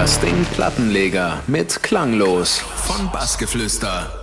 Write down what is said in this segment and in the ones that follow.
Das Ding Plattenleger mit Klanglos von Bassgeflüster.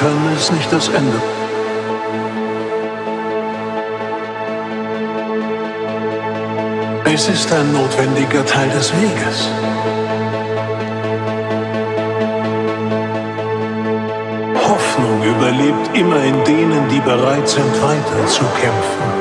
Scheitern ist nicht das Ende. Es ist ein notwendiger Teil des Weges. Hoffnung überlebt immer in denen, die bereit sind, weiter zu kämpfen.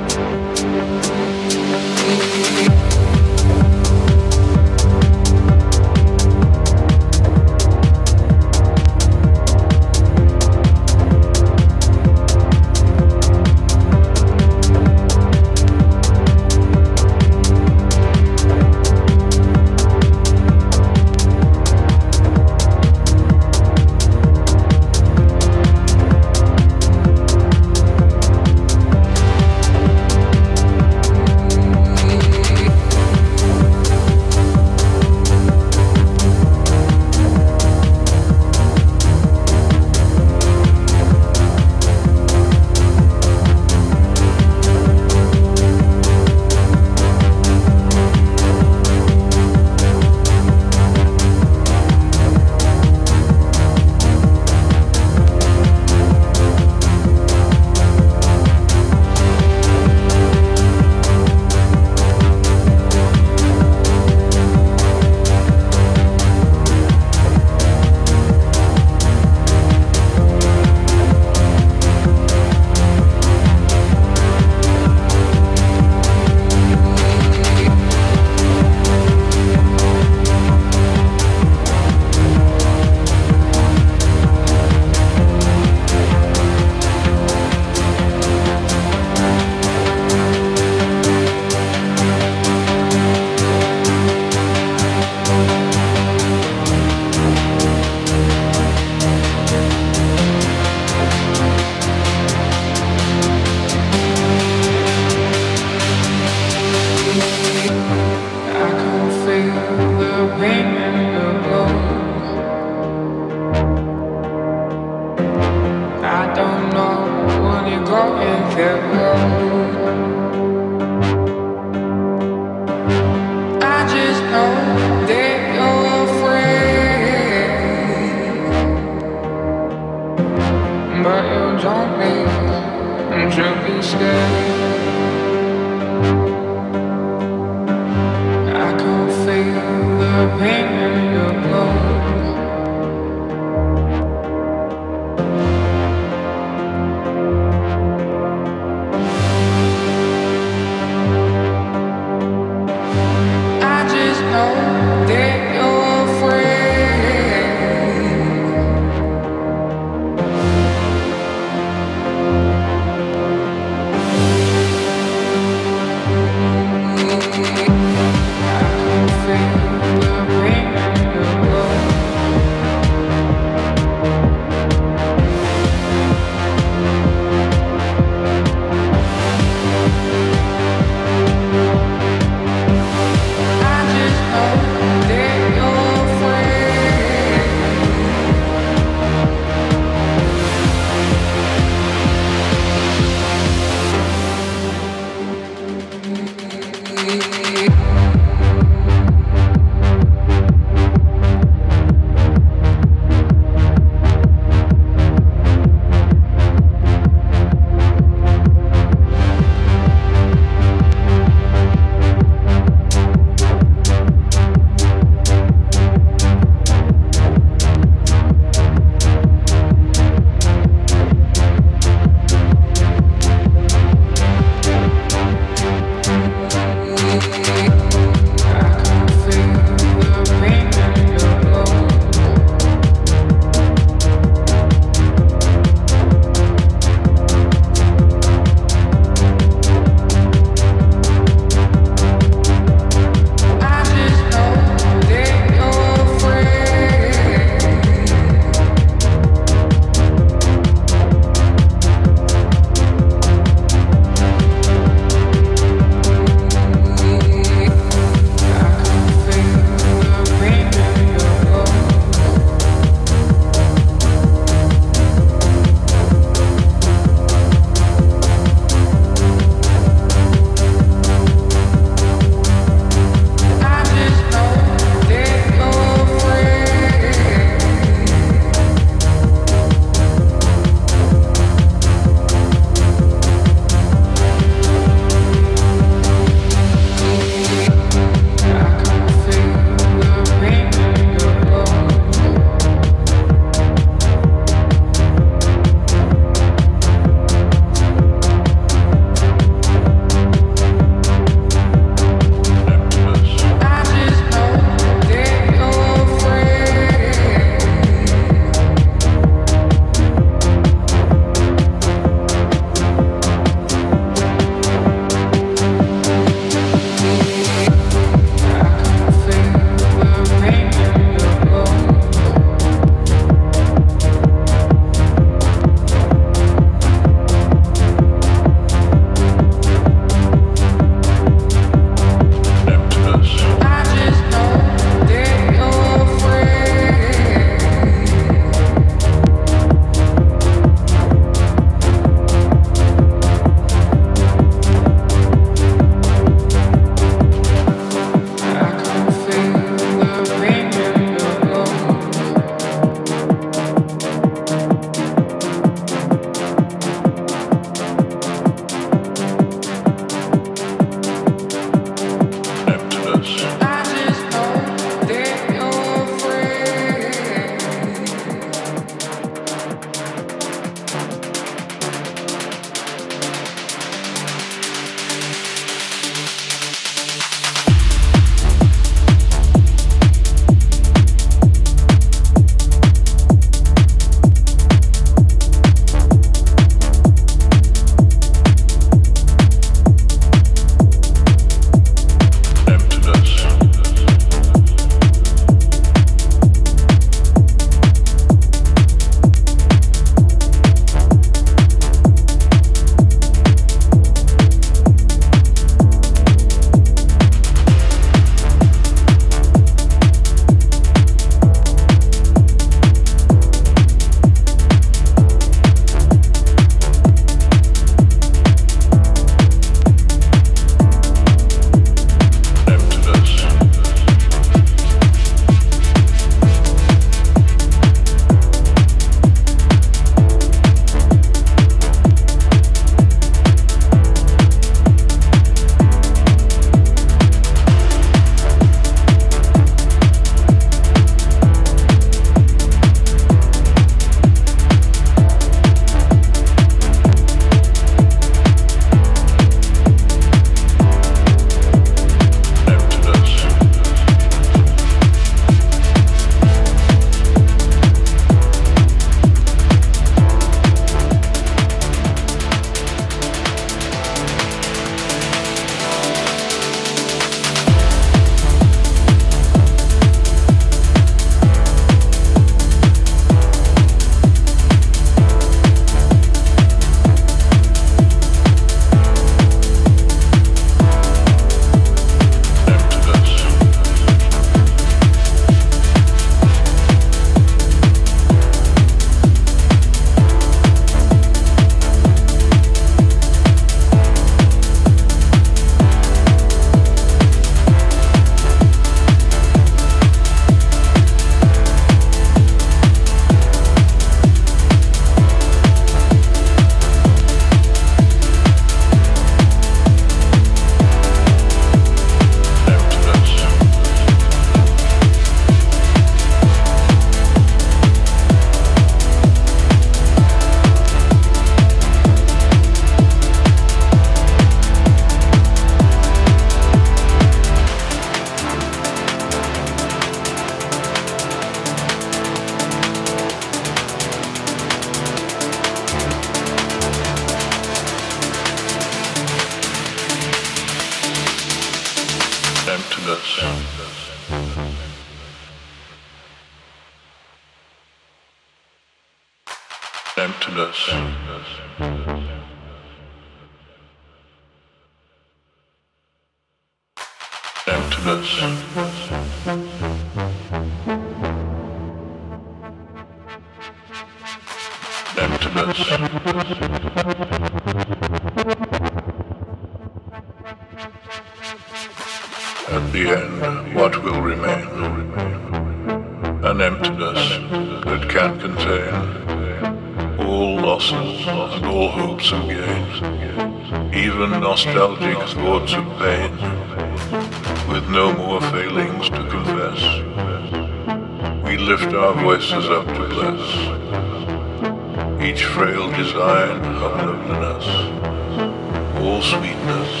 Sweetness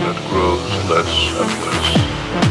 that grows less and less.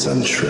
Is untrue.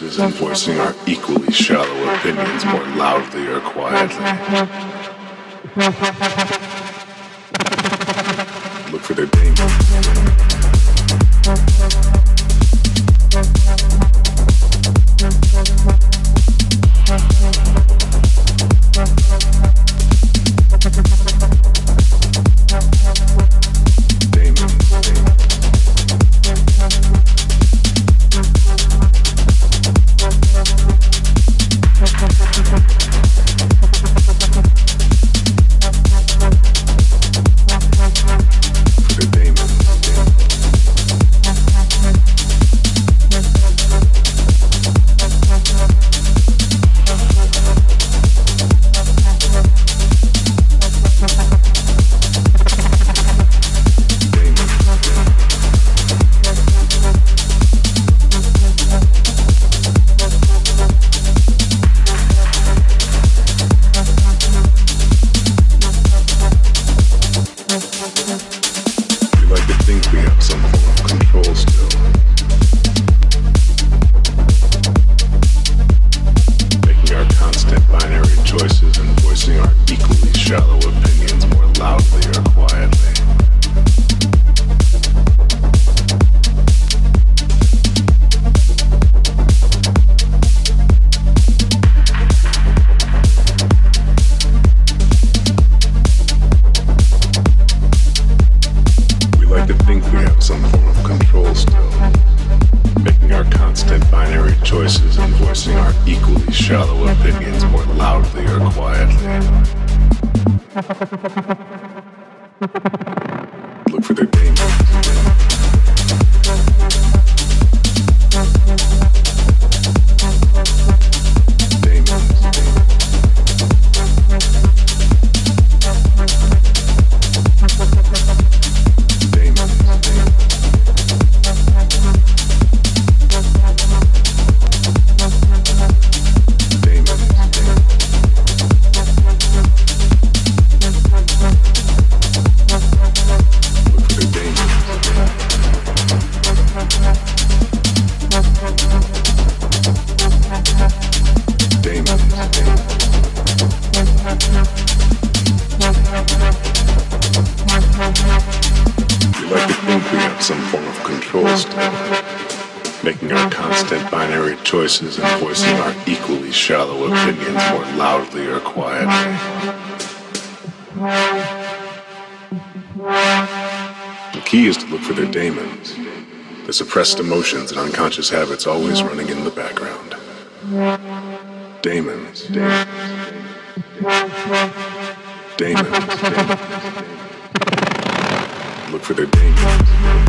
And shallow opinions more loudly or quietly. The key is to look for their demons, the suppressed emotions and unconscious habits always running in the background. Demons. Demons. Demons. Look for their demons.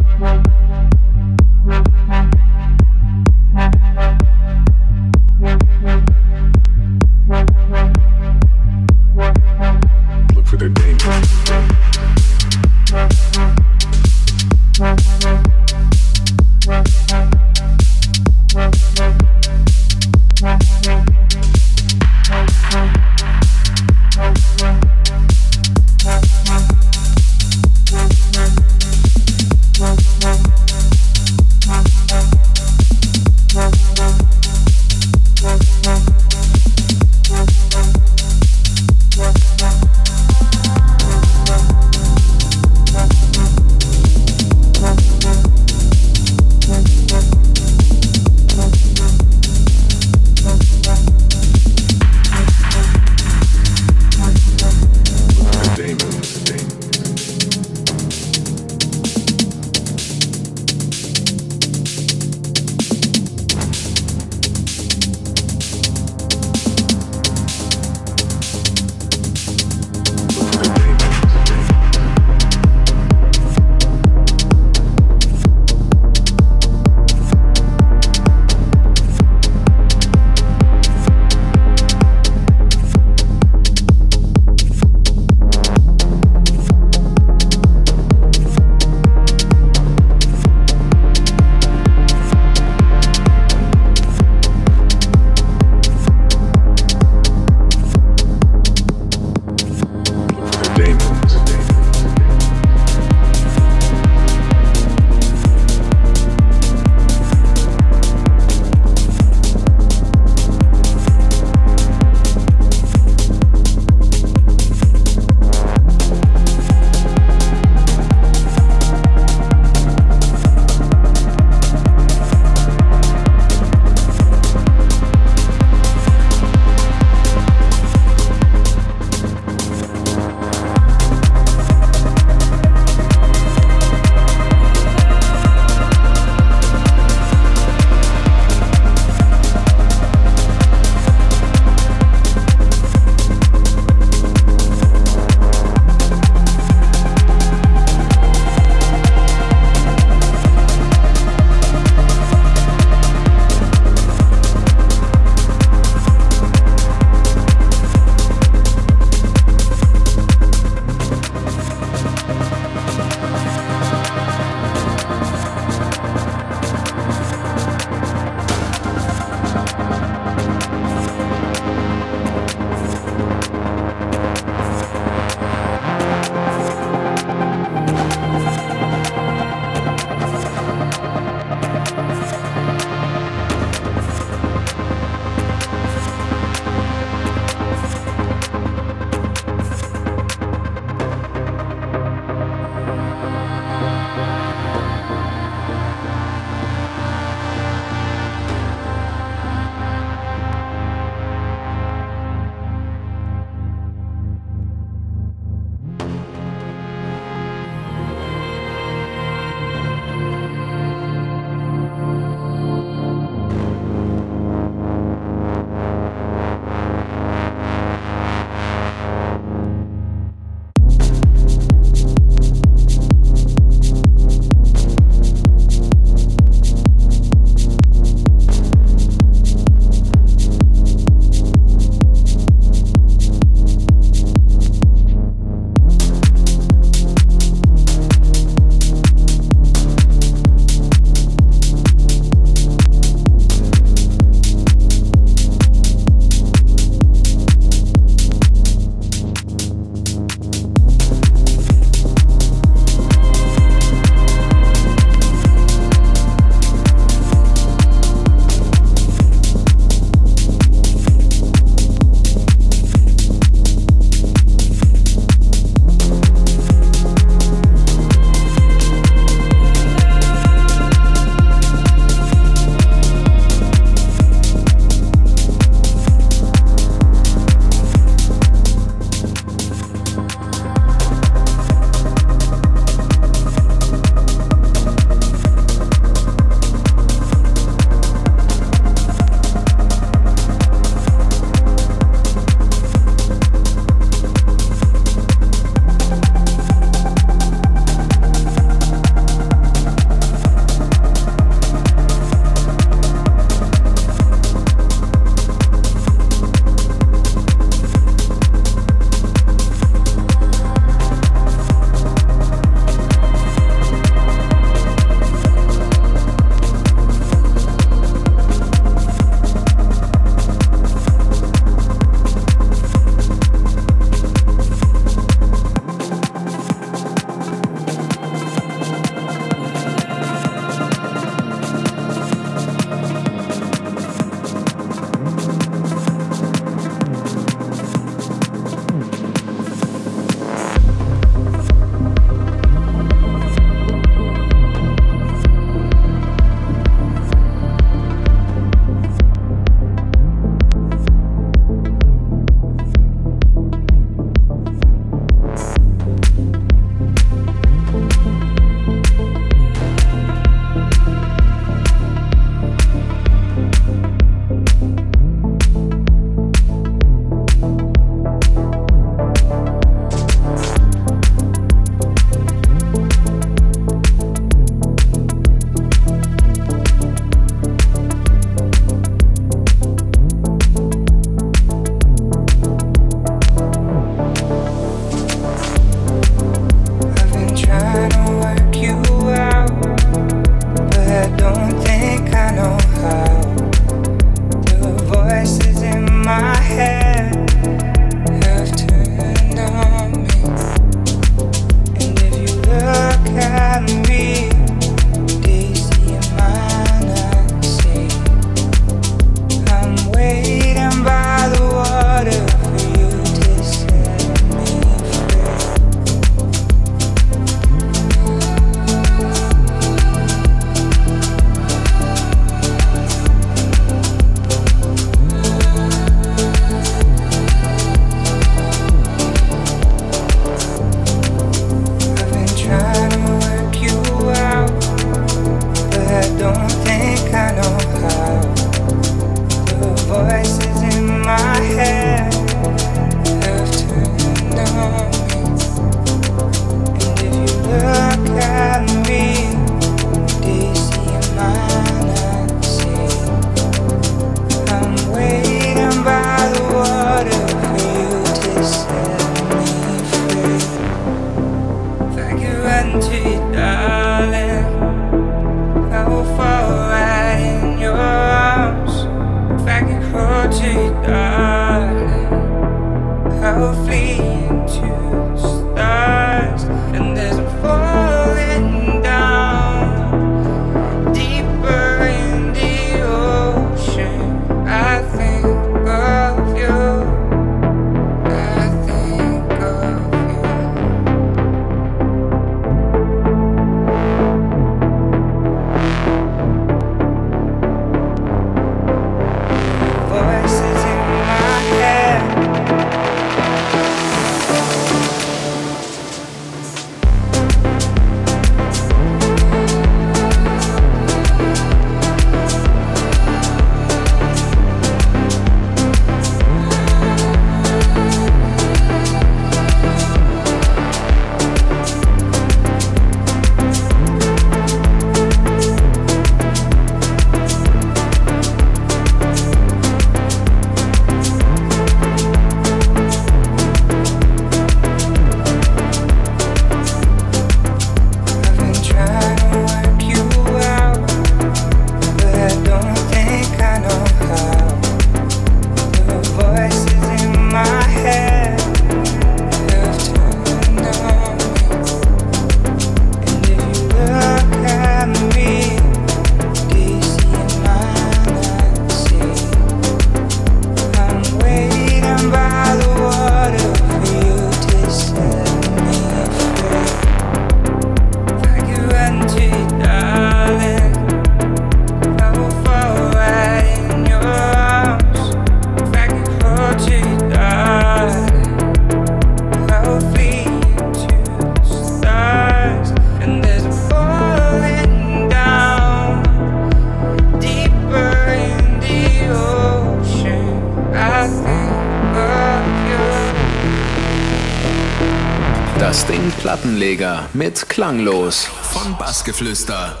Mit Klanglos von Bassgeflüster.